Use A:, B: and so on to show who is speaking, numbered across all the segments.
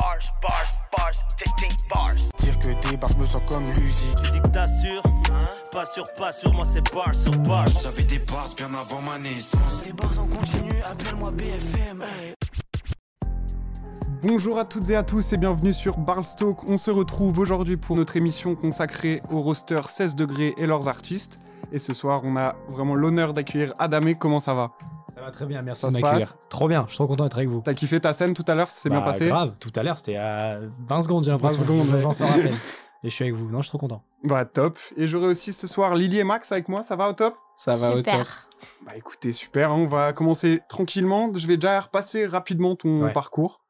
A: Bars, bars, bars, tic bars.
B: Dire que des bars, je me sens comme musique.
C: Tu dis que t'assures Pas sûr, pas sûr, moi c'est bars sur bars.
B: J'avais des bars bien avant ma naissance.
C: Des bars en continu, appelle-moi BFM.
D: Bonjour à toutes et à tous et bienvenue sur Barlstoke. On se retrouve aujourd'hui pour notre émission consacrée au roster 16 degrés et leurs artistes. Et ce soir, on a vraiment l'honneur d'accueillir Adamé. Comment ça va?
E: Va très bien, merci
D: Ça
E: de m'accueillir. Trop bien, je suis trop content d'être avec vous.
D: T'as kiffé ta scène tout à l'heure C'est bien
E: Bah,
D: passé
E: Grave, tout à l'heure c'était à 20 secondes, j'ai l'impression.
D: 20 secondes, ouais.
E: J'en s'en rappelle. Et je suis avec vous. Non, je suis trop content.
D: Bah top. Et j'aurai aussi ce soir Lily et Max avec moi. Ça va au top?
F: Ça va au top.
G: Super.
D: Bah écoutez, super. hein, On va commencer tranquillement. Je vais déjà repasser rapidement ton
E: Ouais.
D: parcours.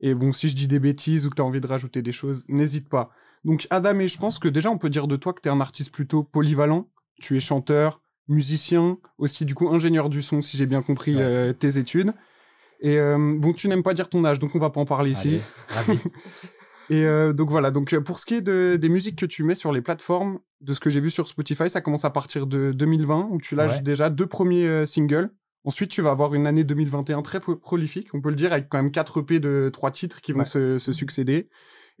D: Et bon, si je dis des bêtises ou que t'as envie de rajouter des choses, n'hésite pas. Donc Adamé, je pense que déjà on peut dire de toi que t'es un artiste plutôt polyvalent. Tu es chanteur, musicien, aussi du coup ingénieur du son, si j'ai bien compris
E: Ouais.
D: euh, tes études. Et euh, bon, tu n'aimes pas dire ton âge, donc on va pas en parler ici.
E: Ravi.
D: Et euh, donc voilà, donc pour ce qui est de- des musiques que tu mets sur les plateformes, de ce que j'ai vu sur Spotify, ça commence à partir de 2020, où tu lâches
E: Ouais.
D: déjà deux premiers singles. Ensuite, tu vas avoir une année 2021 très pro- prolifique, on peut le dire, avec quand même 4 EP de trois titres qui vont
E: Ouais.
D: se, se succéder.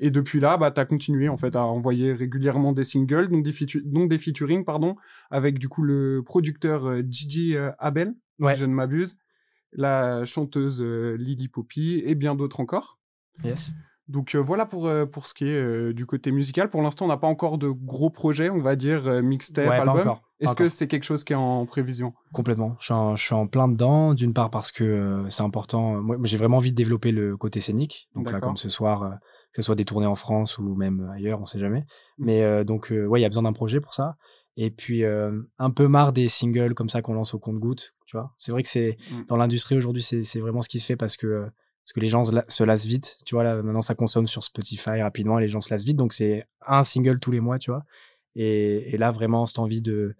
D: Et depuis là, bah, tu as continué en fait à envoyer régulièrement des singles, donc des, featu- dont des featuring, pardon, avec du coup le producteur euh, Gigi euh, Abel,
E: Ouais.
D: si je ne m'abuse, la chanteuse euh, Lily Poppy et bien d'autres encore.
E: Yes.
D: Donc euh, voilà pour, euh, pour ce qui est euh, du côté musical. Pour l'instant, on n'a pas encore de gros projets, on va dire mixtape,
E: Ouais,
D: album. Est-ce que c'est quelque chose qui est en prévision?
E: Complètement. Je suis, en, je suis en plein dedans. D'une part parce que c'est important. Moi, j'ai vraiment envie de développer le côté scénique. Donc là, comme ce soir, ce soit des tournées en France ou même ailleurs, on sait jamais.
D: Mm.
E: Mais euh, donc, euh, ouais, il y a besoin d'un projet pour ça. Et puis, euh, un peu marre des singles comme ça qu'on lance au compte-goutte. Tu vois, c'est vrai que c'est
D: Mm.
E: dans l'industrie aujourd'hui, c'est vraiment ce qui se fait parce que parce que les gens se, la- se lassent vite. Tu vois, là, maintenant, ça consomme sur Spotify rapidement et les gens se lassent vite. Donc, c'est un single tous les mois, tu vois. Et, et là, vraiment, cette envie de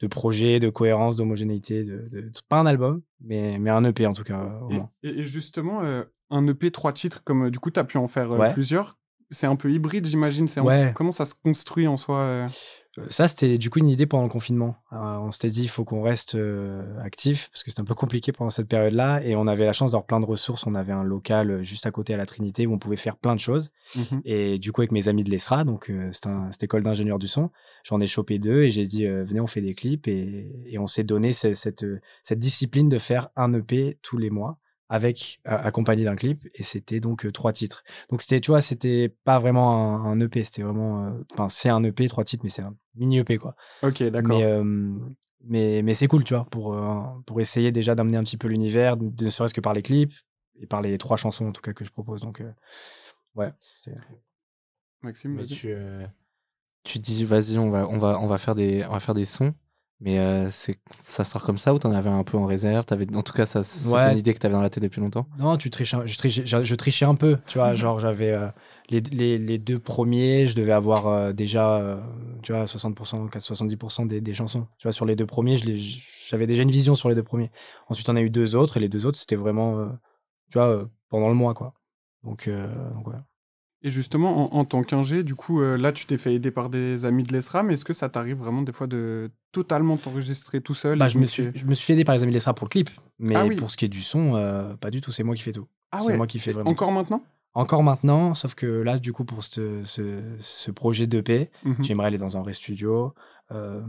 E: de projet, de cohérence, d'homogénéité, de, de- pas un album, mais, mais un EP en tout cas, au
D: et,
E: moins.
D: et- et justement, euh, un EP, trois titres, comme euh, du coup, tu as pu en faire euh,
E: Ouais.
D: plusieurs. C'est un peu hybride, j'imagine. C'est un-
E: Ouais.
D: Comment ça se construit en soi euh?
E: Ça, c'était du coup une idée pendant le confinement. On s'était dit, il faut qu'on reste euh, actif, parce que c'était un peu compliqué pendant cette période-là, et on avait la chance d'avoir plein de ressources. On avait un local juste à côté à la Trinité où on pouvait faire plein de choses.
D: Mhm.
E: Et du coup, avec mes amis de l'ESRA, donc euh, c'est un- cette école d'ingénieur du son, j'en ai chopé deux et j'ai dit, euh, venez, on fait des clips. Et, et on s'est donné ce- cette, cette discipline de faire un EP tous les mois, avec euh, accompagné d'un clip. Et c'était donc euh, trois titres. Donc c'était, tu vois, c'était pas vraiment un, un EP, c'était vraiment, euh, enfin, c'est un EP, trois titres, mais c'est un mini EP, quoi.
D: Ok, d'accord.
E: Mais, euh, mais, mais c'est cool, tu vois, pour, euh, pour essayer déjà d'amener un petit peu l'univers, de- ne serait-ce que par les clips et par les trois chansons en tout cas que je propose. Donc, euh, ouais. c'est-
D: Maxime,
F: Mais tu, euh, tu dis, vas-y, on va, on, va, on, va faire des, on va faire des sons. Mais euh, c'est, ça sort comme ça ou t'en avais un peu en réserve? T'avais, En tout cas, ça, c'est
E: Ouais.
F: une idée que t'avais dans la tête depuis longtemps?
E: Non, tu triches, un- je, trichais, je, je trichais un peu, tu vois, genre j'avais euh, les, les, les deux premiers, je devais avoir euh, déjà, tu vois, 60%, 70% des, des chansons. Tu vois, sur les deux premiers, j'avais déjà une vision sur les deux premiers. Ensuite, on a eu deux autres, et les deux autres, c'était vraiment, tu vois, pendant le mois, quoi. Donc, donc voilà.
D: Et justement, en, en tant qu'ingé, du coup, euh, là, tu t'es fait aider par des amis de l'ESRA, mais est-ce que ça t'arrive vraiment des fois de totalement t'enregistrer tout seul
E: Bah,
D: et
E: je, me
D: donc,
E: suis,
D: euh,
E: je me suis fait aider par les amis de l'ESRA pour le clip. Mais
D: Ah oui.
E: pour ce qui est du son, euh, pas du tout. C'est moi qui fais tout.
D: Ah
E: c'est
D: ouais,
E: moi qui fais vraiment.
D: Encore maintenant?
E: Encore maintenant, sauf que là, du coup, pour ce, ce, ce projet d'EP,
D: Mhm.
E: j'aimerais aller dans un vrai studio, euh,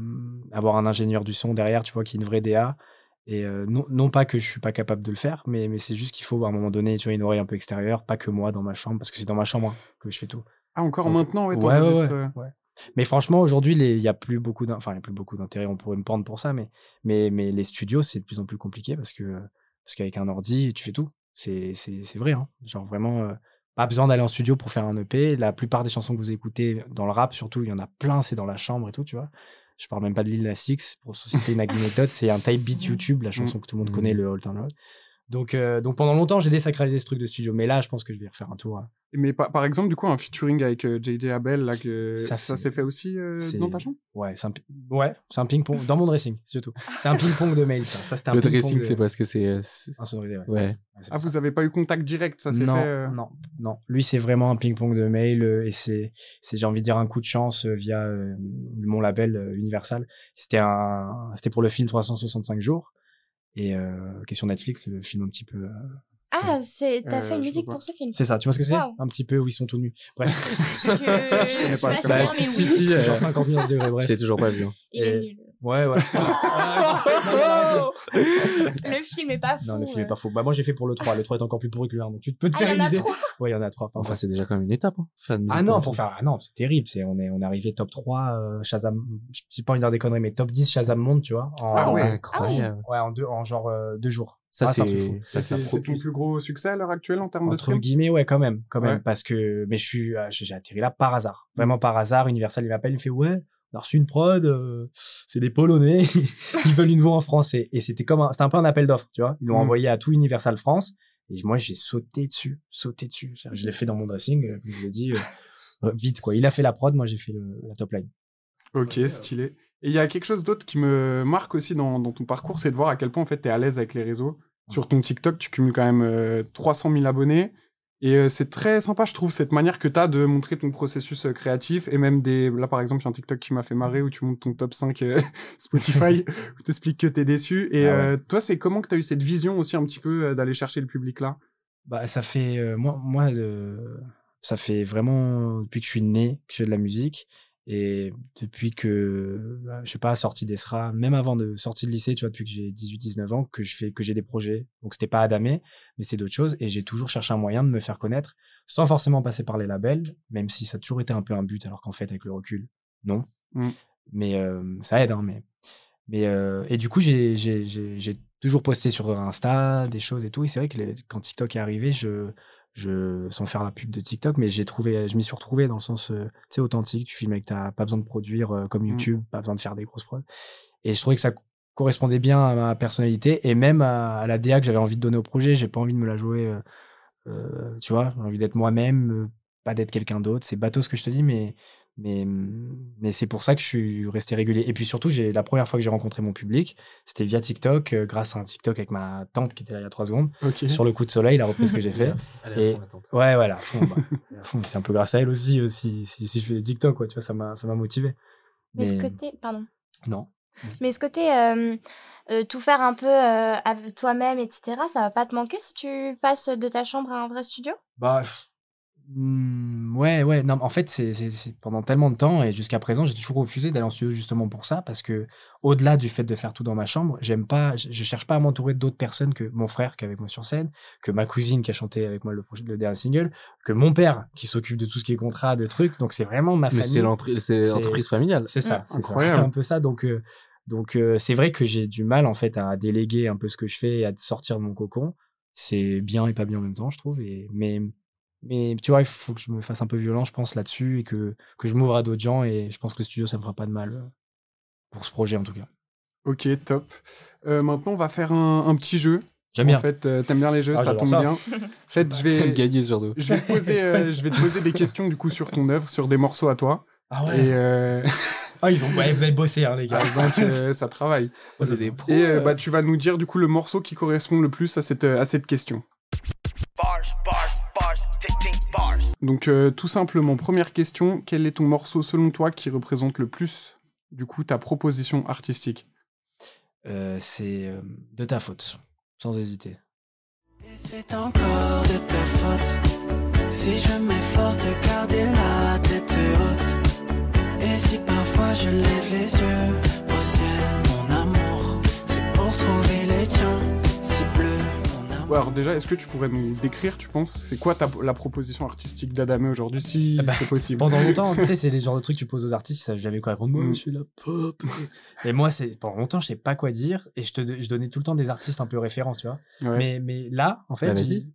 E: avoir un ingénieur du son derrière, tu vois, qui est une vraie DA. Et euh, non, non pas que je suis pas capable de le faire, mais, mais c'est juste qu'il faut à un moment donné, tu vois, une oreille un peu extérieure, pas que moi dans ma chambre, parce que c'est dans ma chambre hein, que je fais tout.
D: Ah, encore
E: Donc,
D: maintenant, ouais,
E: ouais, ouais,
D: euh,
E: ouais. Mais franchement, aujourd'hui, il y a plus beaucoup enfin, il y a plus beaucoup d'intérêt. On pourrait me prendre pour ça, mais, mais, mais les studios, c'est de plus en plus compliqué parce que parce qu'avec un ordi, tu fais tout. C'est vrai, hein. Genre vraiment, euh, pas besoin d'aller en studio pour faire un EP. La plupart des chansons que vous écoutez dans le rap, surtout, il y en a plein, c'est dans la chambre et tout, tu vois. Je parle même pas de Lil Nas X pour citer une anecdote. C'est un type beat YouTube, la chanson que tout le monde
F: Mhm.
E: connaît, le All Time Low. Donc, euh, donc pendant longtemps, j'ai désacralisé ce truc de studio. Mais là, je pense que je vais refaire un tour. hein.
D: Mais par, par exemple, du coup, un featuring avec euh, JJ Abel, là, que
E: Ça,
D: s'est fait aussi euh, dans ta chambre?
E: Ouais, c'est un, pi- ouais, c'est un ping-pong. Dans mon dressing, surtout. C'est un ping-pong de mail, ça. Ça, c'était un
F: Le
E: ping-pong
F: dressing,
E: de-
F: c'est parce que c'est. euh, c'est-
E: Insonorisé, ouais.
F: Ouais.
E: Ouais, c'est
D: Ah, vous avez pas eu contact direct, ça s'est
E: non,
D: fait euh,
E: non, non. Lui, c'est vraiment un ping-pong de mail euh, et c'est, c'est, j'ai envie de dire, un coup de chance euh, via euh, mon label euh, Universal. C'était un, c'était pour le film 365 jours et euh, question Netflix, le film un petit peu. euh,
G: Ah c'est t'as
D: Euh,
G: fait une musique pour ce film.
E: C'est ça, tu vois ce que c'est?
G: Waouh.
E: Un petit peu où ils sont tout nus. Bref,
G: Je, je
D: connais pas, je
G: pas
D: connais pas.
G: mais
F: si,
G: oui.
F: si, si, euh,
E: genre 50 000 degrés, bref.
F: Je l'ai toujours pas vu. hein.
G: Il est
E: Et-
G: nul.
E: Ouais, ouais.
G: Le film est pas fou.
E: non, le film est
G: euh.
E: pas faux. Bah, moi, j'ai fait pour le 3. Le 3 est encore plus pourri que le 1. Donc, tu peux te
G: Ah,
E: faire
G: il y
E: une
G: en a
E: idée.
G: trois.
E: Ouais, il y en a 3.
F: Enfin, c'est déjà quand même une étape. Hein, faire
E: Ah non, pour faire. Ah non, c'est terrible. C'est, on est, on est arrivé top 3, euh, Shazam. J'ai pas envie de dire des conneries, mais top 10 Shazam Monde, tu vois. En,
D: Ah ouais.
F: incroyable.
E: Ouais, en deux, en genre euh, deux jours.
F: Ça,
E: Ah, c'est fou.
F: ça,
D: C'est ton plus gros succès à l'heure actuelle en termes de
E: Entre
D: stream?
E: guillemets, ouais, quand même, quand même,
D: Ouais.
E: parce que, mais je suis, j'ai j'ai atterri là par hasard, vraiment par hasard. Universal, il m'appelle, il me fait, ouais, on a reçu une prod, euh, c'est des Polonais, ils veulent une voix en français. Et c'était comme, un- c'était un peu un appel d'offres, tu vois. Ils l'ont
D: Mm.
E: envoyé à tout Universal France, et moi, j'ai sauté dessus, sauté dessus. Je l'ai fait dans mon dressing, euh, comme je l'ai dit, euh, vite, quoi. Il a fait la prod, moi, j'ai fait le- la top line.
D: Ok, stylé. Et il y a quelque chose d'autre qui me marque aussi dans, dans ton parcours, c'est de voir à quel point en fait t'es à l'aise avec les réseaux. Sur ton TikTok, tu cumules quand même euh, 300 000 abonnés. Et euh, c'est très sympa, je trouve, cette manière que tu as de montrer ton processus euh, créatif. Et même des. Là, par exemple, il y a un TikTok qui m'a fait marrer où tu montes ton top 5 euh, Spotify, où tu expliques que tu es déçu. Et
E: Ah ouais.
D: euh, toi, c'est comment que tu as eu cette vision aussi un petit peu euh, d'aller chercher le public là?
E: Bah, ça fait, moi, moi ça fait vraiment depuis que je suis né que je fais de la musique. Et depuis que, bah, je sais pas, sorti d'ESRA, même avant de sortir de lycée, tu vois, depuis que j'ai 18-19 ans, que je fais, que j'ai des projets. Donc, c'était pas Adamé, mais c'est d'autres choses. Et j'ai toujours cherché un moyen de me faire connaître sans forcément passer par les labels, même si ça a toujours été un peu un but, alors qu'en fait, avec le recul, non.
D: Mm.
E: Mais euh, ça aide, hein, mais. Mais, euh, et du coup, j'ai, j'ai, j'ai, j'ai toujours posté sur Insta des choses et tout. Et c'est vrai que les- quand TikTok est arrivé, je, je, sans faire la pub de TikTok, mais j'ai trouvé, je m'y suis retrouvé dans le sens, euh, tu sais, authentique. Tu filmes avec ta, pas besoin de produire euh, comme
D: Mm.
E: YouTube, pas besoin de faire des grosses prods. Et je trouvais que ça correspondait bien à ma personnalité et même à, à la DA que j'avais envie de donner au projet. J'ai pas envie de me la jouer, euh, euh, tu vois, j'ai envie d'être moi-même, pas d'être quelqu'un d'autre. C'est bateau ce que je te dis, mais, mais, mais c'est pour ça que je suis resté régulier. Et puis surtout, j'ai la première fois que j'ai rencontré mon public, c'était via TikTok, euh, grâce à un TikTok avec ma tante qui était là il y a trois secondes. Sur le coup de soleil, la reprise que j'ai fait.
F: Allez, à
E: Et-
F: fond.
E: Ouais, voilà, fond. bah, fond. C'est un peu grâce à elle aussi, euh, si, si, si je fais des TikTok, quoi, tu vois, ça m'a, ça m'a motivé.
G: Mais ce côté, pardon.
E: Non.
G: Mais ce côté, euh, euh, tout faire un peu euh, avec toi-même, etc., ça va pas te manquer si tu passes de ta chambre à un vrai studio?
E: Bah, hmm, ouais, ouais. Non, en fait, c'est c'est- c'est pendant tellement de temps et jusqu'à présent, j'ai toujours refusé d'aller en studio justement pour ça parce que au-delà du fait de faire tout dans ma chambre, j'aime pas, je, je cherche pas à m'entourer d'autres personnes que mon frère qui est avec moi sur scène, que ma cousine qui a chanté avec moi le, dernier single, que mon père qui s'occupe de tout ce qui est contrat, de trucs. Donc c'est vraiment ma
F: Mais
E: famille.
F: c'est l'entreprise familiale.
E: C'est ça.
D: Incroyable.
E: C'est un peu ça. Donc, euh, donc euh, c'est vrai que j'ai du mal en fait à déléguer un peu ce que je fais et à sortir de mon cocon. C'est bien et pas bien en même temps, je trouve. Et, mais, mais tu vois, il faut que je me fasse un peu violent, je pense, là-dessus et que, que je m'ouvre à d'autres gens. Et je pense que le studio, ça me fera pas de mal euh, pour ce projet en tout cas.
D: Ok, top. Euh, maintenant, on va faire un, un petit jeu.
E: J'aime bien.
D: En fait, euh, t'aimes bien les jeux,
E: Ah,
D: ça tombe
E: ça.
D: bien. En fait, je vais,
F: gagner surtout.
D: je vais, te poser, euh, je vais te poser des questions du coup sur ton œuvre, sur des morceaux à toi.
E: Ah
D: Et euh,
E: Ah, ils ont... ouais, vous avez bossé, hein, les gars.
D: donc, euh, ça travaille.
F: C'est des pros.
D: Et euh, bah, tu vas nous dire du coup le morceau qui correspond le plus à cette, à cette question.
A: Bars, bars,
D: Donc, euh, tout simplement, première question quel est ton morceau selon toi qui représente le plus du coup ta proposition artistique?
E: Euh, c'est euh, de ta faute, sans hésiter.
H: Et c'est encore de ta faute si je m'efforce de garder la tête haute. Et si parfois je lève les yeux au ciel, mon amour, c'est pour trouver les tiens.
D: Alors déjà, est-ce que tu pourrais nous décrire, tu penses C'est quoi ta, la proposition artistique d'Adamé aujourd'hui, si
E: Ah bah,
D: c'est possible?
E: Pendant longtemps, tu sais, c'est les genres de trucs que tu poses aux artistes, ils savent jamais quoi répondre. Moi,
D: Mm.
E: je suis la pop. Et moi, c'est pendant longtemps, je sais pas quoi dire et je te je donnais tout le temps des artistes un peu références, tu vois.
D: Ouais.
E: Mais mais là, en fait,
F: Bah,
E: dit-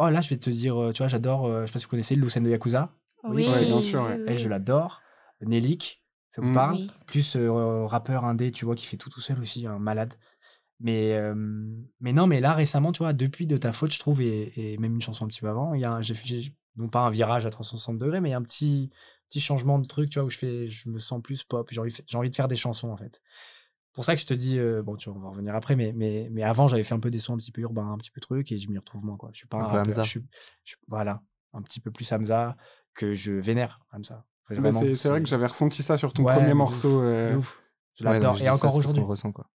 E: Oh là, je vais te dire, euh, tu vois, j'adore, euh, je sais pas si vous connaissez Lucen de Yakuza.
G: Oui,
D: Ouais, bien sûr, ouais.
E: Elle, je l'adore. Nelik, ça vous
D: Mm.
E: parle?
G: Oui.
E: Plus euh, rappeur indé, tu vois, qui fait tout tout seul aussi, un malade. Mais, euh, mais non, mais là, récemment, tu vois, depuis De Ta Faute, je trouve, et, et même une chanson un petit peu avant, il y a j'ai- non pas un virage à 360 degrés, mais un petit, petit changement de truc, tu vois, où je, fais, je me sens plus pop, j'ai envie, envie de faire des chansons, en fait. pour ça que je te dis, euh, bon, tu vois, on va revenir après, mais, mais, mais avant, j'avais fait un peu des sons un petit peu urbains, un petit peu truc, et je m'y retrouve moins, quoi. Je suis pas un,
F: Un peu
E: rappeur,
F: Hamza.
E: je suis, je suis- voilà, un petit peu plus Hamza, que je vénère Hamza.
D: Bah, c'est vrai que j'avais ressenti ça sur ton
E: Ouais,
D: premier morceau.
E: ouf,
D: euh,
E: ouf. Je
F: Ouais,
E: l'adore.
F: je
E: et encore aujourd'hui.
F: ressent, quoi.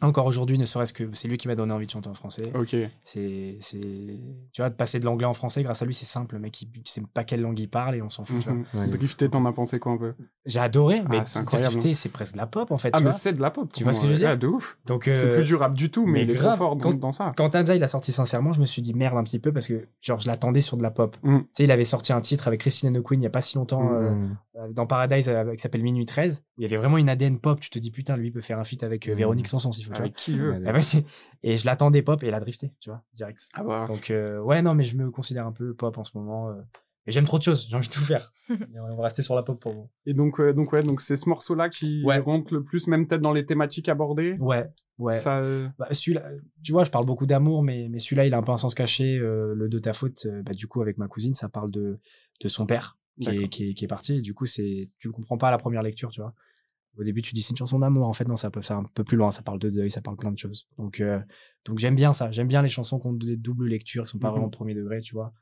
E: Encore aujourd'hui, ne serait-ce que c'est lui qui m'a donné envie de chanter en français.
D: Ok.
E: C'est, c'est, tu vois, de passer de l'anglais en français, grâce à lui, c'est simple. Le mec, il, tu sais pas quelle langue il parle et on s'en fout. tu vois.
D: Mhm.
F: Ouais.
D: Drifter, t'en as pensé quoi un peu?
E: J'ai adoré, mais
D: Ah, c'est incroyable,
E: Drifter, c'est presque de la pop en fait.
D: Ah,
E: tu
D: mais
E: vois.
D: c'est de la pop.
E: Tu vois ce que je veux dire?
D: Ouais, de ouf.
E: Donc,
D: C'est
E: euh,
D: plus du rap du tout, mais,
E: mais
D: il est
E: grave,
D: trop fort dans,
E: quand-
D: dans ça.
E: Quand Hamza il a sorti sincèrement, je me suis dit merde un petit peu parce que genre je l'attendais sur de la pop.
D: Mm.
E: Tu sais, il avait sorti un titre avec Christine and the Queen il y a pas si longtemps
D: Mm.
E: euh, dans Paradise euh, qui s'appelle Minuit 13 où il y avait vraiment une ADN pop. Tu te dis putain lui il peut faire un feat avec euh,
F: Mm.
E: Véronique Sanson s'il faut.
D: Avec qui veut.
E: Et, ouais, et je l'attendais pop et il a drifté, tu vois, direct.
D: Ah bah.
E: Donc euh, ouais non mais je me considère un peu pop en ce moment. euh, et j'aime trop de choses, j'ai envie de tout faire. On va rester sur la pop pour vous.
D: Et donc, euh, donc ouais, donc c'est ce morceau-là qui
E: Ouais.
D: rentre le plus, même peut-être dans les thématiques abordées.
E: Ouais, ouais.
D: Ça, euh,
E: Bah, celui-là, tu vois, je parle beaucoup d'amour, mais, mais celui-là, il a un peu un sens caché. euh, le de ta faute, euh, bah, du coup, avec ma cousine, ça parle de, de son père qui est,
D: D'accord.
E: qui, est, qui est parti. Et du coup, c'est, tu le comprends pas à la première lecture, tu vois. Au début, tu dis c'est une chanson d'amour. En fait, non, ça peut, ça un peu plus loin. Ça parle de deuil, ça parle plein de choses. Donc, euh, donc j'aime bien ça. J'aime bien les chansons qui ont des doubles lectures, qui sont pas
D: Mhm.
E: vraiment premier degré, tu vois.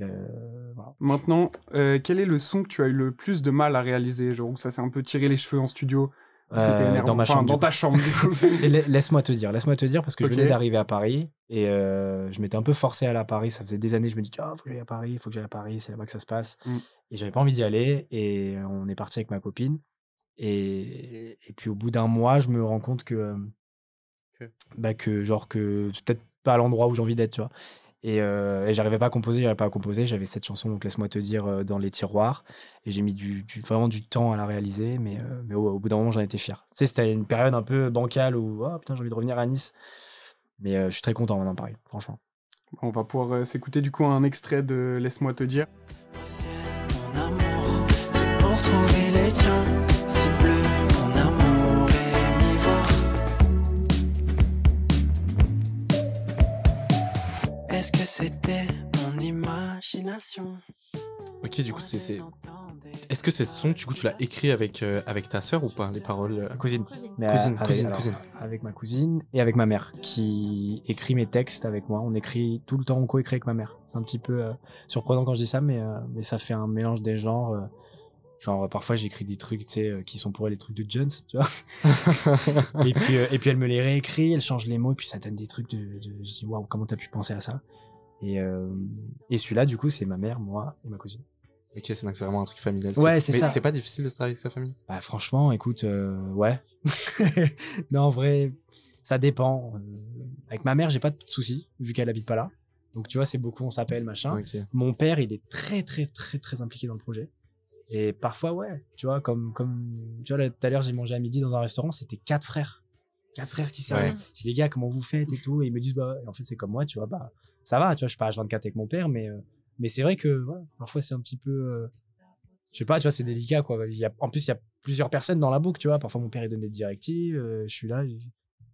E: Euh, voilà.
D: Maintenant, euh, quel est le son que tu as eu le plus de mal à réaliser Genre ça s'est un peu tiré les cheveux en studio? C'était
E: Euh,
D: énervant.
E: dans ma
D: Enfin,
E: chambre.
D: dans ta chambre,
E: laisse-moi te dire, laisse-moi te dire parce que je venais d'arriver à Paris et euh, je m'étais un peu forcé à aller à Paris. Ça faisait des années, je me dis ah faut que j'aille à Paris, faut que j'aille à Paris, c'est là-bas que ça se passe.
D: Mm.
E: Et j'avais pas envie d'y aller et on est parti avec ma copine et, et puis au bout d'un mois, je me rends compte que
F: Que
E: bah que genre que peut-être pas à l'endroit où j'ai envie d'être, tu vois. Et, euh, et j'arrivais pas à composer, j'arrivais pas à composer. J'avais cette chanson, donc laisse-moi te dire, euh, dans les tiroirs. Et j'ai mis du, du- vraiment du temps à la réaliser, mais, euh, mais au, au bout d'un moment, j'en étais fier. Tu sais, c'était une période un peu bancale où, oh putain, j'ai envie de revenir à Nice. Mais euh, je suis très content maintenant, pareil, franchement.
D: On va pouvoir euh, s'écouter du coup un extrait de Laisse-moi te dire.
H: Est-ce que c'était mon imagination?
F: Ok, du coup, c'est. Est-ce que ce son, du coup, tu l'as écrit avec, euh, avec ta sœur ou pas, les paroles euh?
E: Cousine. Mais, euh,
F: Cousine,
E: avec,
F: cousine,
E: alors,
F: cousine.
E: Avec ma cousine et avec ma mère, qui écrit mes textes avec moi. On écrit tout le temps, on coécrit avec ma mère. C'est un petit peu euh, surprenant quand je dis ça, mais, euh, mais ça fait un mélange des genres. Genre, euh, parfois, j'écris des trucs, tu sais, euh, qui sont pour elle les trucs de Jones, tu vois. et, puis, euh, et puis, elle me les réécrit, elle change les mots, et puis ça donne des trucs de. de je dis, waouh, comment t'as pu penser à ça? Et, euh, et celui-là, du coup, c'est ma mère, moi et ma cousine.
F: Ok, c'est donc c'est vraiment un truc familial.
E: Ouais, c'est ça.
F: c'est pas difficile de se travailler avec sa famille?
E: Bah, franchement, écoute, euh, ouais. non, en vrai, ça dépend. Avec ma mère, j'ai pas de soucis, vu qu'elle habite pas là. Donc, tu vois, c'est beaucoup, on s'appelle, machin. Mon père, il est très, très, très, très impliqué dans le projet. Et parfois, ouais, tu vois, comme, comme, tu vois, tout à l'heure, j'ai mangé à midi dans un restaurant, c'était quatre frères. Quatre frères qui servent.
F: Ouais.
E: Je dis, les gars, comment vous faites et tout? Et ils me disent, bah, en fait, c'est comme moi, tu vois, bah, ça va, tu vois, je suis pas H24 avec mon père, mais, euh, mais c'est vrai que, ouais, parfois, c'est un petit peu, euh, je sais pas, tu vois, c'est délicat, quoi. Il y a, en plus, il y a plusieurs personnes dans la boucle, tu vois. Parfois, mon père, il donne des directives, euh, je suis là,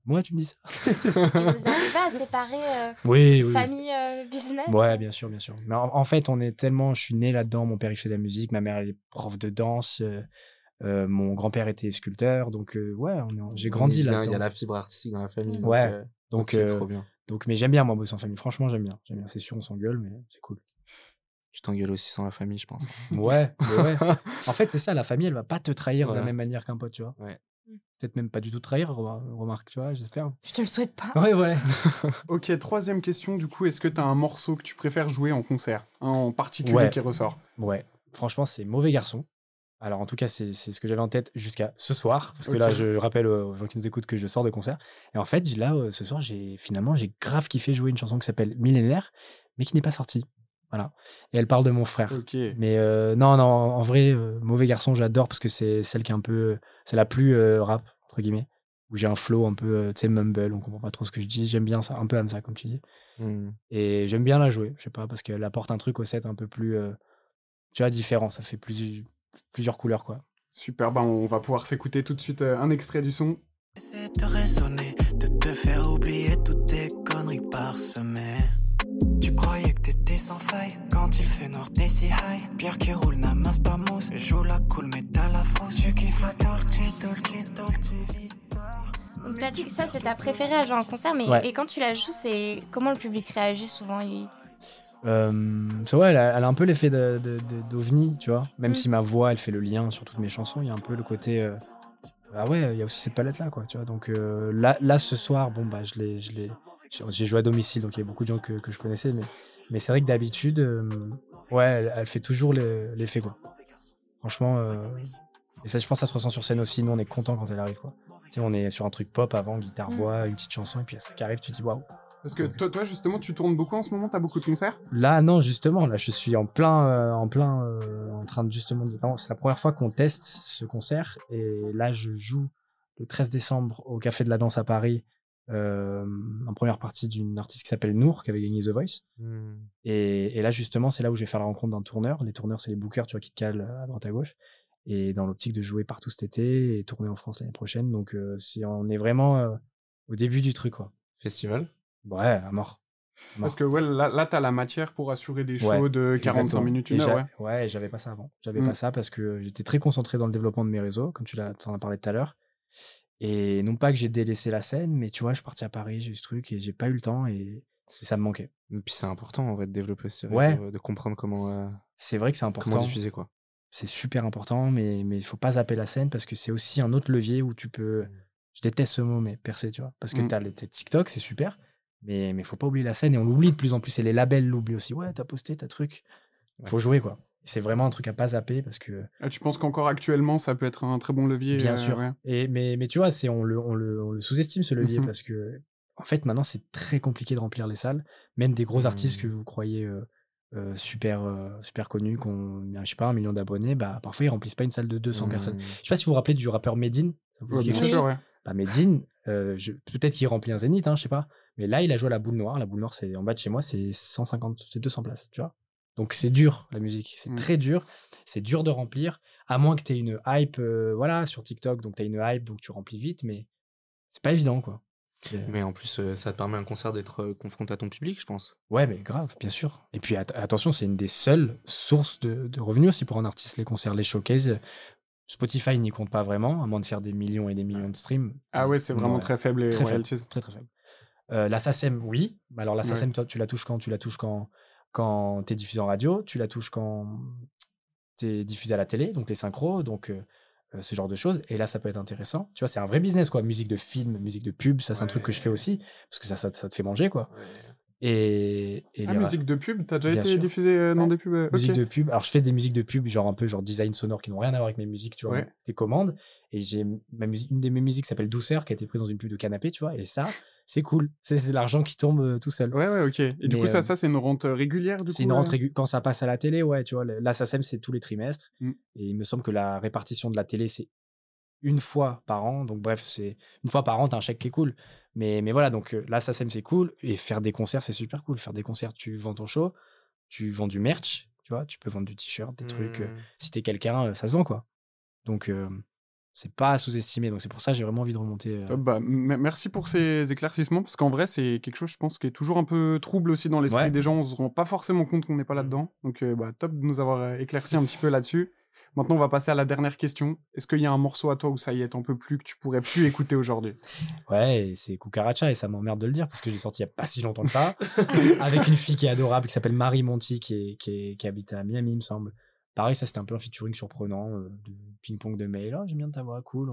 E: moi, tu me dis ça?
G: Et vous arrivez à séparer euh,
E: Oui, oui.
G: famille euh, business?
E: Ouais, bien sûr, bien sûr. Mais en, en fait, on est tellement. Je suis né là-dedans. Mon père, il fait de la musique. Ma mère, elle est prof de danse. euh, euh, mon grand-père était sculpteur. Donc, euh, ouais, j'ai grandi
F: Il y a-
E: là-dedans.
F: Il y a la fibre artistique dans la famille. donc,
E: Ouais.
F: euh,
E: Donc, euh,
F: trop bien.
E: donc, mais j'aime bien, moi, bosser en famille. Franchement, j'aime bien. J'aime bien. C'est sûr, on s'engueule, mais c'est cool.
F: Tu t'engueules aussi sans la famille, je pense.
E: Ouais, ouais. En fait, c'est ça. La famille, elle va pas te trahir de la même manière qu'un pote, tu vois.
F: Ouais.
E: Peut-être même pas du tout trahir, remar- remarque, tu vois, j'espère.
G: Je te le souhaite pas.
E: Ouais, ouais.
D: Ok, troisième question, du coup, est-ce que tu as un morceau que tu préfères jouer en concert en particulier
E: Ouais.
D: qui ressort?
E: Ouais, franchement, c'est mauvais garçon. Alors, en tout cas, c'est c'est ce que j'avais en tête jusqu'à ce soir. Parce que là, je rappelle aux gens qui nous écoutent que je sors de concert. Et en fait, là, euh, ce soir, j'ai finalement, j'ai grave kiffé jouer une chanson qui s'appelle Millénaire, mais qui n'est pas sortie. Voilà. Et elle parle de mon frère. Mais euh, non, non, en vrai, euh, Mauvais Garçon, j'adore parce que c'est celle qui est un peu. C'est la plus euh, rap, entre guillemets. Où j'ai un flow un peu, euh, tu sais, mumble, on comprend pas trop ce que je dis. J'aime bien ça, un peu comme ça, comme tu dis.
F: Hmm.
E: Et j'aime bien la jouer, je sais pas, parce qu'elle apporte un truc au set un peu plus. euh, tu vois, différent. Ça fait plus, plusieurs couleurs, quoi.
D: Super, bah on va pouvoir s'écouter tout de suite euh, un extrait du son.
H: C'est de raisonner, de te faire oublier toutes tes conneries parsemées. Tu sans faille quand il fait noir, t'es si high. Pierre qui roule n'amasse pas mousse, joue la cool, mais t'as la frousse. Tu kiffes la dolce, dolce, dolce vita.
G: Donc t'as dit que ça c'est ta préférée à jouer en concert, mais
E: Ouais.
G: et quand tu la joues, c'est comment le public réagit souvent il...
E: Euh, c'est ouais, elle a, elle a un peu l'effet de- de- de- d'ovni, tu vois. Même
G: Mm.
E: si ma voix, elle fait le lien sur toutes mes chansons, il y a un peu le côté. euh, Ah ouais, il y a aussi cette palette là, quoi. Tu vois, donc euh, là, là, ce soir, bon bah, je l'ai, je l'ai, j'ai- joué à domicile, donc il y a beaucoup de gens que, que je connaissais, mais, mais c'est vrai que d'habitude, euh, ouais, elle, elle fait toujours le- l'effet, quoi. Franchement, euh, et ça, je pense, que ça se ressent sur scène aussi. Nous, on est content quand elle arrive, quoi. Tu sais, on est sur un truc pop avant, guitare voix, une petite chanson, et puis ça qui arrive, tu te dis waouh.
D: Parce que toi, toi, justement, tu tournes beaucoup en ce moment, t'as beaucoup de concerts?
E: Là, non, justement, là, je suis en plein, euh, en plein, euh, en train de justement. de- C'est la première fois qu'on teste ce concert, et là, je joue le 13 décembre au Café de la Danse à Paris, euh, en première partie d'une artiste qui s'appelle Nour, qui avait gagné The Voice.
F: Hmm.
E: Et, et là, justement, c'est là où je vais faire la rencontre d'un tourneur. Les tourneurs, c'est les bookers, tu vois, qui te calent à droite à gauche. Et dans l'optique de jouer partout cet été et tourner en France l'année prochaine. Donc, euh, on est vraiment euh, au début du truc, quoi.
F: Festival.
E: Ouais, à mort.
D: Parce que ouais, là, là t'as la matière pour assurer des
E: Ouais,
D: shows de 45
E: Exactement.
D: minutes,
E: Et
D: une heure, ouais.
E: Ouais, j'avais pas ça avant. J'avais
D: Mm.
E: pas ça parce que j'étais très concentré dans le développement de mes réseaux, comme tu l'as, t'en as parlé tout à l'heure. Et non pas que j'ai délaissé la scène, mais tu vois, je suis parti à Paris, j'ai eu ce truc et j'ai pas eu le temps et, et ça me manquait.
F: Et puis c'est important en vrai de développer ce
E: Ouais.
F: de comprendre comment, euh,
E: C'est vrai que c'est
F: comment
E: important.
F: diffuser quoi.
E: C'est super important, mais mais il faut pas zapper la scène parce que c'est aussi un autre levier où tu peux. Je déteste ce mot, mais percer, tu vois. Parce que
D: Mm.
E: t'as les tes TikTok, c'est super, mais mais faut pas oublier la scène et on l'oublie de plus en plus. Et les labels l'oublient aussi. Ouais, t'as posté, t'as truc. Faut jouer quoi. C'est vraiment un truc à pas zapper parce que
D: Ah, tu penses qu'encore actuellement, ça peut être un très bon levier
E: Bien
D: euh,
E: sûr.
D: ouais.
E: Et, mais, mais tu vois, c'est, on, le, on, le, on le sous-estime ce levier parce que, en fait, maintenant, c'est très compliqué de remplir les salles. Même des gros artistes que
F: Mhm.
E: vous croyez euh, euh, super, super connus, qui ont, je sais pas, un million d'abonnés, bah, parfois, ils remplissent pas une salle de 200 personnes.
F: Hmm.
E: Je sais pas si vous vous rappelez du rappeur Medine. Ça vous
D: Ouais,
E: dit quelque
D: bien
E: chose?
D: sûr, ouais.
E: bah, Medine, je- peut-être qu'il remplit un zénith, hein, je sais pas. Mais là, il a joué à la boule noire. La boule noire, c'est en bas de chez moi, c'est 150, c'est 200 places, tu vois. Donc c'est dur, la musique. C'est
D: Mm.
E: très dur. C'est dur de remplir. À moins que tu aies une hype, euh, voilà, sur TikTok. Donc tu as une hype, donc tu remplis vite. Mais c'est pas évident, quoi.
F: Mais en plus, euh, ça te permet un concert d'être euh, confronté à ton public, je pense.
E: Ouais, mais grave, bien sûr. Et puis at- attention, c'est une des seules sources de, de revenus aussi pour un artiste, les concerts, les showcases. Spotify n'y compte pas vraiment, à moins de faire des millions et des millions de streams.
D: Ah ouais, c'est vraiment
E: Ouais.
D: très faible les
E: Très faible. Très très faible. Euh, la SACEM, oui. Alors la. SACEM, tu la touches quand? Tu la touches quand, quand tu es diffusé en radio, tu la touches quand tu es diffusé à la télé, donc les synchros, donc euh, ce genre de choses. Et là, ça peut être intéressant. Tu vois, c'est un vrai business, quoi. Musique de film, musique de pub, ça, c'est un truc que je fais aussi, parce que ça, ça, ça te fait manger, quoi. Et, et
D: Ah, musique de pub, t'as déjà
E: Bien
D: été
E: sûr.
D: diffusé euh, dans
E: Ouais.
D: des pubs
E: musique de pub. Alors, je fais des musiques de pub, genre un peu genre design sonore qui n'ont rien à voir avec mes musiques, tu vois,
D: Ouais.
E: des commandes. Et j'ai ma musique, une de mes musiques s'appelle Douceur, qui a été prise dans une pub de canapé, tu vois. Et ça, c'est cool. C'est de l'argent qui tombe euh, tout seul.
D: Ouais, ouais, ok. Et du coup, ça,
E: euh,
D: ça c'est une rente euh, régulière, du coup
E: C'est une
D: euh
E: rentrée régu- quand ça passe à la télé, ouais, tu vois. La SACEM, c'est tous les trimestres.
D: Mm.
E: Et il me semble que la répartition de la télé, c'est une fois par an. Donc, bref, c'est une fois par an, t'as un chèque qui est cool. Mais, mais voilà, donc la SACEM, c'est cool. Et faire des concerts, c'est super cool. Faire des concerts, tu vends ton show, tu vends du merch, tu vois. Tu peux vendre du t-shirt, des trucs. euh,
F: Hmm.
E: si t'es quelqu'un, ça se vend, quoi. Donc, euh, c'est pas à sous-estimer. Donc, c'est pour ça que j'ai vraiment envie de remonter. euh,
D: Top, bah, merci pour ces éclaircissements, parce qu'en vrai, c'est quelque chose, je pense, qui est toujours un peu trouble aussi dans l'esprit
E: Ouais.
D: des gens. On se rend pas forcément compte qu'on n'est pas là-dedans. Donc, euh, bah, top de nous avoir euh, éclairci un petit peu là-dessus. Maintenant, on va passer à la dernière question. Est-ce qu'il y a un morceau à toi où ça y est, t'en peux plus, que tu pourrais plus écouter aujourd'hui?
E: Ouais, c'est Cucaracha et ça m'emmerde de le dire parce que j'ai sorti il y a pas si longtemps que ça avec une fille qui est adorable qui s'appelle Marie Monti qui, est, qui, est- qui habite à Miami, il me semble. Pareil, ça c'était un peu un featuring surprenant, euh, de ping-pong de mail. Oh, j'aime bien ta voix, cool.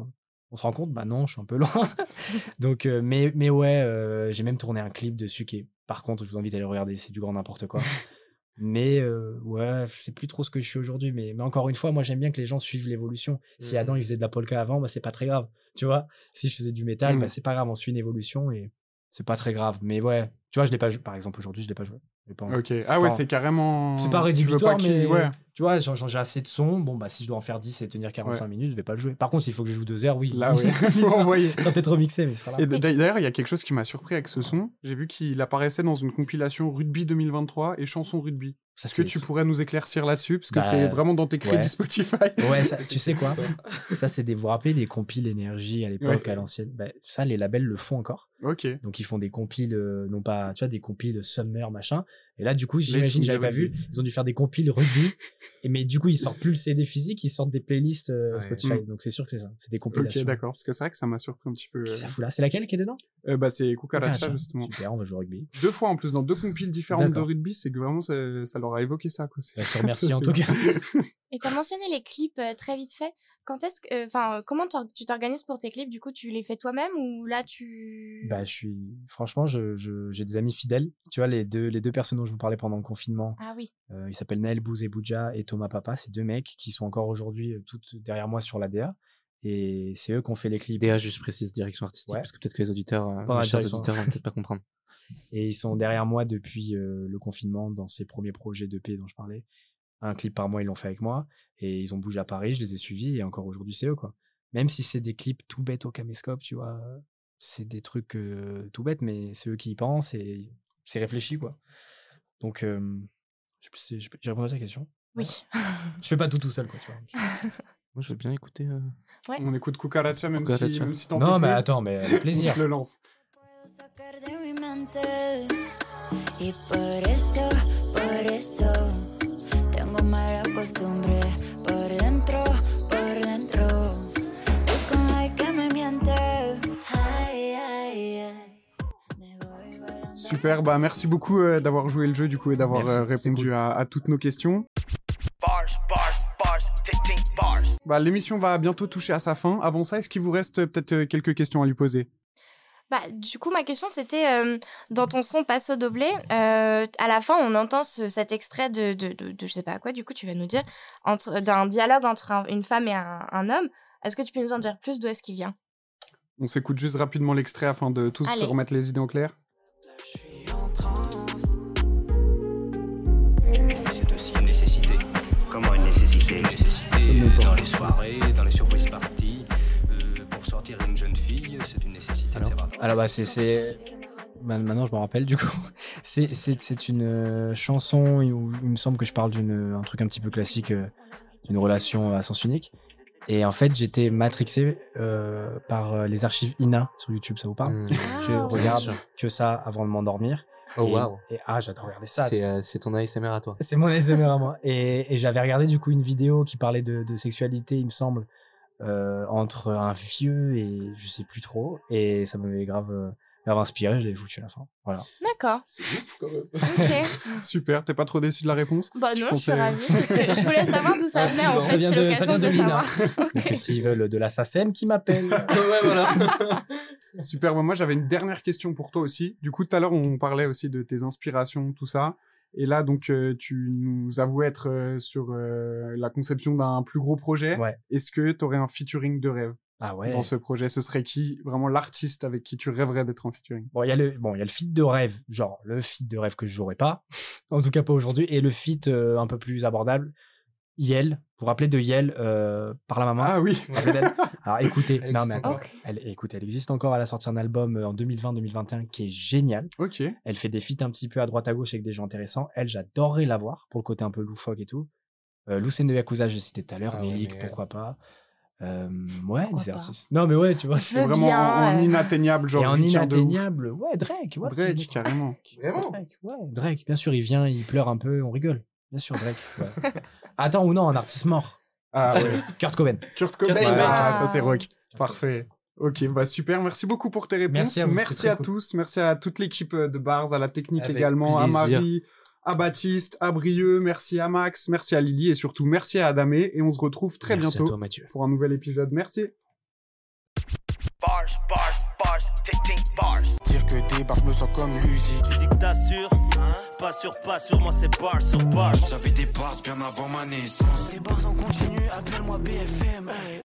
E: On se rend compte, bah non, je suis un peu loin. Donc, euh, mais, mais ouais, euh, j'ai même tourné un clip dessus qui est, par contre, je vous invite à aller le regarder, c'est du grand n'importe quoi. Mais euh, ouais, je sais plus trop ce que je suis aujourd'hui, mais, mais encore une fois, moi j'aime bien que les gens suivent l'évolution. Si
F: Mhm.
E: Adam il faisait de la polka avant, bah c'est pas très grave. Tu vois, si je faisais du métal, bah c'est pas grave, on suit une évolution et c'est pas très grave. Mais ouais, tu vois, je l'ai pas joué. Par exemple, aujourd'hui, je l'ai pas joué. Pas.
D: Ok. Ah ouais, c'est carrément.
E: C'est pas
D: tu
E: rédhibitoire,
D: qu'il-
E: mais
D: Ouais.
E: tu vois, j'ai assez de son. Bon, bah si je dois en faire 10 et tenir 45 minutes, je vais pas le jouer. Par contre, s'il faut que je joue 2 heures, oui.
D: Là, oui. Faut
E: ça,
D: envoyer.
E: ça peut-être remixer, mais il sera là.
D: Et d'ailleurs, il y a quelque chose qui m'a surpris avec ce son. J'ai vu qu'il apparaissait dans une compilation Rugby 2023 et chansons rugby. Est-ce que tu pourrais nous éclaircir là-dessus? Parce que
E: Bah,
D: c'est vraiment dans tes crédits
E: ouais.
D: Spotify.
E: Ouais, ça- tu sais quoi? Ça, c'est des. Vous vous rappelez des compiles énergie à l'époque,
D: Ouais.
E: à l'ancienne? Bah, Ça, les labels le font encore.
D: Ok.
E: Donc, ils font des compiles, euh, non pas, tu vois, des compiles Summer, machin. Et là, du coup, j'imagine, j'avais pas vu,
D: rugby.
E: ils ont dû faire des compiles rugby. et mais du coup, ils sortent plus le CD physique, ils sortent des playlists euh,
F: Ouais.
E: Spotify.
D: Mm.
E: Donc c'est sûr que c'est ça, c'est des
D: Ok,
E: compilations.
D: d'accord. Parce que c'est vrai que ça m'a surpris un petit peu.
E: Qui
D: euh.
E: ça fout là? C'est laquelle qui est dedans?
D: Euh, bah, c'est Cucaracha, justement.
E: Super, on va jouer au rugby.
D: Deux fois en plus, dans deux compiles différentes de rugby, c'est que vraiment, ça, ça leur a évoqué ça, quoi. C'est-
E: Bah, je te remercie
D: ça,
E: en tout cas.
G: Et t'as mentionné les clips euh, très vite fait. Quand est-ce que, enfin, euh, comment tu t'organises pour tes clips? Du coup, tu les fais toi-même ou là tu
E: Bah, je suis, franchement, je, je- j'ai des amis fidèles. Tu vois, les deux, les deux personnes dont je vous parlais pendant le confinement,
G: Ah oui.
E: euh, ils s'appellent Naël Bouz et Thomas Papa. C'est deux mecs qui sont encore aujourd'hui euh, toutes derrière moi sur la DA. Et c'est eux qui ont fait les clips.
F: DA, juste précise, direction artistique,
E: Ouais.
F: parce que peut-être que les auditeurs, euh, les chers auditeurs vont peut-être pas comprendre.
E: Et ils sont derrière moi depuis euh, le confinement dans ces premiers projets d'EP dont je parlais. Un clip par mois, ils l'ont fait avec moi. Et ils ont bougé à Paris, je les ai suivis. Et encore aujourd'hui, c'est eux, quoi. Même si c'est des clips tout bêtes au caméscope, tu vois. C'est des trucs euh, tout bêtes, mais c'est eux qui y pensent et c'est réfléchi, quoi. Donc, euh, je sais plus si- je- j'ai répondu à ta question.
G: Oui.
E: Je fais pas tout tout seul, quoi, tu vois.
F: Moi, je veux bien écouter. euh,
D: On écoute Cucaracha, même si, même si t'en
E: Non, mais
D: plus,
E: attends, mais avec
D: on
E: plaisir.
D: te le lance. Super, bah merci beaucoup euh, d'avoir joué le jeu du coup et d'avoir euh, répondu
E: cool.
D: à, à toutes nos questions.
A: Bars, bars, bars.
D: Bah, l'émission va bientôt toucher à sa fin. Avant ça, est-ce qu'il vous reste euh, peut-être quelques questions à lui poser?
G: Bah, du coup, ma question c'était euh, dans ton son Passo Doblé, euh, à la fin, on entend ce- cet extrait de, de, de, de je sais pas quoi, du coup, tu vas nous dire, d'un dialogue entre un- une femme et un, un homme. Est-ce que tu peux nous en dire plus d'où est-ce qu'il vient?
D: On s'écoute juste rapidement l'extrait afin de tous se remettre les idées en clair.
I: C'est aussi une nécessité. Comment une nécessité Une nécessité dans les soirées, dans les surprises parties. Euh, pour sortir une jeune fille, c'est une nécessité
E: Alors, alors bah c'est bah, maintenant je me rappelle du coup. C'est une euh, chanson où il me semble que je parle d'une un truc un petit peu classique euh, d'une relation à sens unique et en fait j'étais matrixé euh, par euh, les archives Ina sur YouTube ça vous parle
F: hmm,
E: je
G: Ah,
E: regarde que ça avant de m'endormir
F: Oh,
E: et,
F: waouh.
E: et ah j'adore regarder ça
F: C'est euh, ton ASMR à toi.
E: c'est mon ASMR à moi. Et, et j'avais regardé du coup une vidéo qui parlait de, de sexualité, il me semble, euh, entre un vieux et je sais plus trop. Et ça m'avait grave, grave inspiré, je l'avais foutu à la fin. Voilà.
G: D'accord. Ok.
D: Super, t'es pas trop déçu de la réponse?
G: Bah non, je suis ravie. parce que je voulais savoir d'où ça venait. En
E: Ça
G: fait,
E: vient
G: c'est
E: de- ça
G: l'occasion
E: vient de
G: de,
E: Lina.
G: savoir.
E: Donc s'ils veulent de la SACEM, qui m'appelle?
F: ouais, voilà.
D: Super, bah, moi j'avais une dernière question pour toi aussi. Du coup, tout à l'heure, on parlait aussi de tes inspirations, tout ça. Et là, donc, euh, tu nous avoues être euh, sur euh, la conception d'un plus gros projet.
E: Ouais.
D: Est-ce que tu aurais un featuring de rêve?
E: Ah ouais.
D: dans ce projet Ce serait qui Vraiment l'artiste avec qui tu rêverais d'être en featuring?
E: Bon, il y a le bon, il y a le feat de rêve, genre le feat de rêve que je jouerai pas, en tout cas pas aujourd'hui, et le feat euh, un peu plus abordable, Yel. Vous vous rappelez de Yel euh, par la maman?
D: Ah oui
E: Alors écoutez,
F: Elle
E: non
F: existe
E: mais
F: encore.
E: attends, elle, écoute, elle existe encore. Elle a sorti un album euh, en 2020-2021 qui est génial.
D: Ok.
E: Elle fait des feats un petit peu à droite à gauche avec des gens intéressants. Elle, j'adorerais la voir pour le côté un peu loufoque et tout. Euh, Lucène de Yakuza, j'ai cité tout à l'heure.
F: Ah ouais,
E: pourquoi pas. Euh, ouais,
G: Pourquoi
E: des
G: pas.
E: artistes. Non mais ouais, tu vois.
G: Veux
D: Vraiment
G: bien.
D: en, en inatteignable, genre
E: et en inatteignable, ouais, Drake. what?
D: Drake, carrément.
F: Vraiment?
E: Drake, ouais, Drake, bien sûr, il vient, il pleure un peu, on rigole. Bien sûr, Drake. ouais. Attends, ou non, un artiste mort.
D: Ah ouais.
E: Kurt Cobain.
D: Kurt Cobain,
E: Kurt
G: Cobain.
D: ah, ça c'est rock. Parfait. Ok, bah super, merci beaucoup pour tes réponses.
E: Merci à vous, c'était
D: à
E: très cool.
D: tous, merci à toute l'équipe euh, de Bars, à la technique
F: Avec
D: également, à. Marie, à Baptiste, à Brieux, merci à Max, merci à Lily et surtout merci à Adamé et on se retrouve très
E: Merci
D: bientôt
E: toi, Mathieu.
D: pour un nouvel épisode. Merci.
A: Bars, bars, bars, tic tic bars.
B: Dire que des bars, je me sens comme musique.
C: Tu dis que t'assures, pas sûr, pas sûr, moi c'est bar sur bar.
B: J'avais des bars bien avant ma naissance.
H: Des bars en continu, appelle-moi BFM. hey.